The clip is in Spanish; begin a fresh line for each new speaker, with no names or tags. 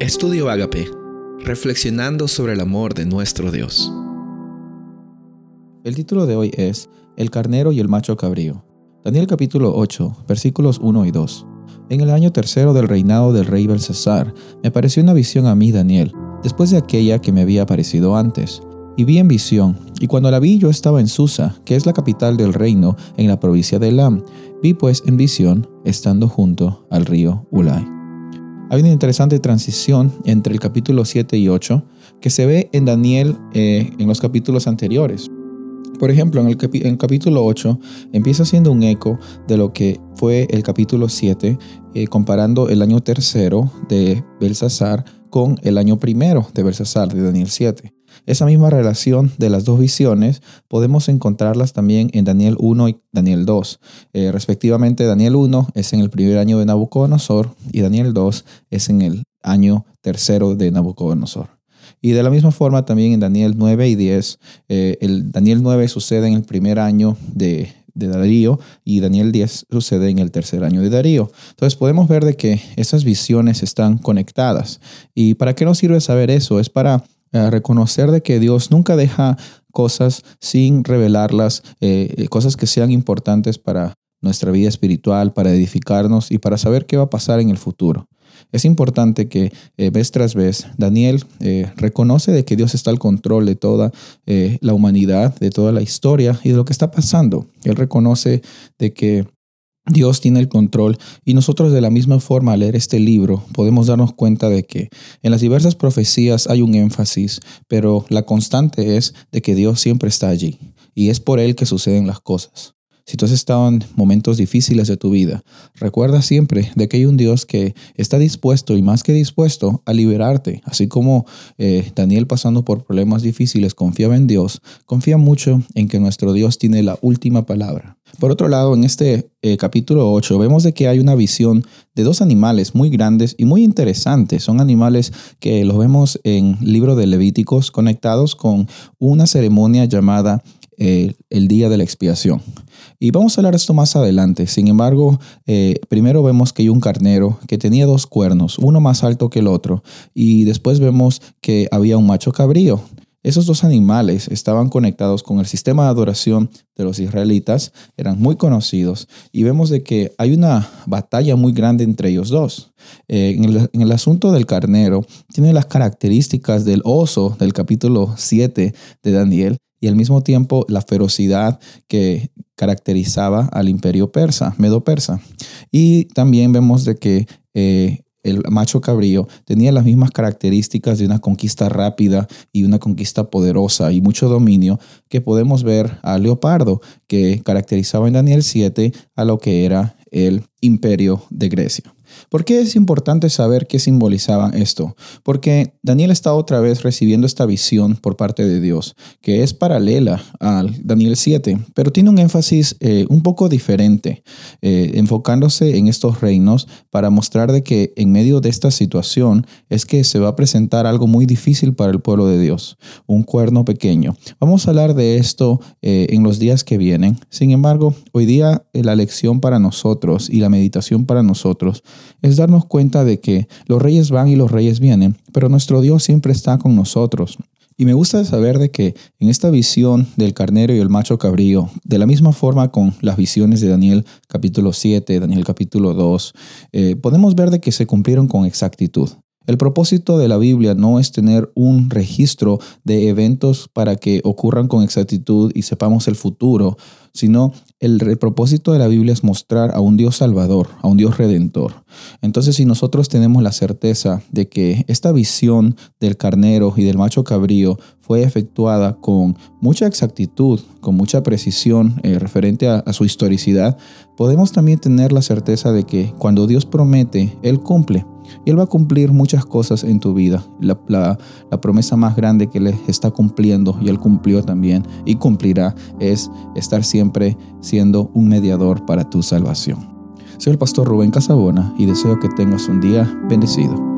Estudio Agape, reflexionando sobre el amor de nuestro Dios.
El título de hoy es El carnero y el macho cabrío. Daniel capítulo 8, versículos 1 y 2. En el año tercero del reinado del rey Belsasar, me apareció una visión a mí, Daniel, después de aquella que me había aparecido antes. Y vi en visión, y cuando la vi yo estaba en Susa, que es la capital del reino, en la provincia de Elam. Vi pues en visión, estando junto al río Ulai. Hay una interesante transición entre el capítulo 7 y 8 que se ve en Daniel eh, en los capítulos anteriores. Por ejemplo, en el, capítulo 8 empieza siendo un eco de lo que fue el capítulo 7, eh, comparando el año tercero de Belsasar con el año primero de Belsasar, de Daniel 7. Esa misma relación de las dos visiones podemos encontrarlas también en Daniel 1 y Daniel 2. Eh, respectivamente, Daniel 1 es en el primer año de Nabucodonosor y Daniel 2 es en el año tercero de Nabucodonosor. Y de la misma forma también en Daniel 9 y 10, eh, el Daniel 9 sucede en el primer año de, de Darío y Daniel 10 sucede en el tercer año de Darío. Entonces podemos ver de que esas visiones están conectadas. ¿Y para qué nos sirve saber eso? Es para reconocer de que Dios nunca deja cosas sin revelarlas, eh, cosas que sean importantes para nuestra vida espiritual, para edificarnos y para saber qué va a pasar en el futuro. Es importante que eh, vez tras vez Daniel eh, reconoce de que Dios está al control de toda la humanidad, de toda la historia y de lo que está pasando. Él reconoce de que Dios tiene el control y nosotros de la misma forma al leer este libro podemos darnos cuenta de que en las diversas profecías hay un énfasis, pero la constante es de que Dios siempre está allí y es por Él que suceden las cosas. Si tú has estado en momentos difíciles de tu vida, recuerda siempre de que hay un Dios que está dispuesto y más que dispuesto a liberarte. Así como eh, Daniel pasando por problemas difíciles confiaba en Dios, confía mucho en que nuestro Dios tiene la última palabra. Por otro lado, en este eh, capítulo 8 vemos de que hay una visión de dos animales muy grandes y muy interesantes. Son animales que los vemos en libro de Levíticos conectados con una ceremonia llamada el día de la expiación. Y vamos a hablar de esto más adelante. Sin embargo, eh, primero vemos que hay un carnero que tenía dos cuernos, uno más alto que el otro, y después vemos que había un macho cabrío. Esos dos animales estaban conectados con el sistema de adoración de los israelitas, eran muy conocidos y vemos de que hay una batalla muy grande entre ellos dos. Eh, en, el, en, el, asunto del carnero, tiene las características del oso del capítulo 7 de Daniel y al mismo tiempo la ferocidad que caracterizaba al imperio persa, medo-persa. Y también vemos de que eh, el macho cabrío tenía las mismas características de una conquista rápida y una conquista poderosa y mucho dominio que podemos ver a Leopardo, que caracterizaba en Daniel 7 a lo que era el imperio de Grecia. ¿Por qué es importante saber qué simbolizaba esto? Porque Daniel está otra vez recibiendo esta visión por parte de Dios, que es paralela al Daniel 7, pero tiene un énfasis eh, un poco diferente, eh, enfocándose en estos reinos para mostrar de que en medio de esta situación es que se va a presentar algo muy difícil para el pueblo de Dios, un cuerno pequeño. Vamos a hablar de esto eh, en los días que vienen. Sin embargo, hoy día la lección para nosotros y la meditación para nosotros es darnos cuenta de que los reyes van y los reyes vienen, pero nuestro Dios siempre está con nosotros. Y me gusta saber de que en esta visión del carnero y el macho cabrío, de la misma forma con las visiones de Daniel capítulo 7, Daniel capítulo 2, eh, podemos ver de que se cumplieron con exactitud. El propósito de la Biblia no es tener un registro de eventos para que ocurran con exactitud y sepamos el futuro, sino el, propósito de la Biblia es mostrar a un Dios salvador, a un Dios redentor. Entonces, si nosotros tenemos la certeza de que esta visión del carnero y del macho cabrío fue efectuada con mucha exactitud, con mucha precisión eh, referente a, a su historicidad, podemos también tener la certeza de que cuando Dios promete, Él cumple. Y Él va a cumplir muchas cosas en tu vida. La, promesa más grande que Él está cumpliendo, y Él cumplió también, y cumplirá, es estar siempre siendo un mediador para tu salvación. Soy el pastor Rubén Casabona y deseo que tengas un día bendecido.